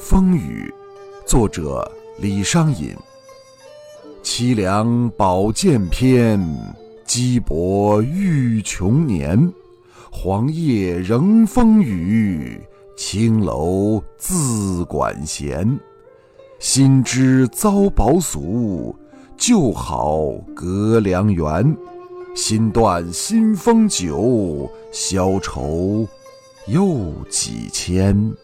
《风雨》，作者李商隐。凄凉宝剑篇，羁泊欲穷年。黄叶仍风雨，青楼自管闲。新知遭薄俗，旧好隔良缘。新断新风酒，消愁又几千。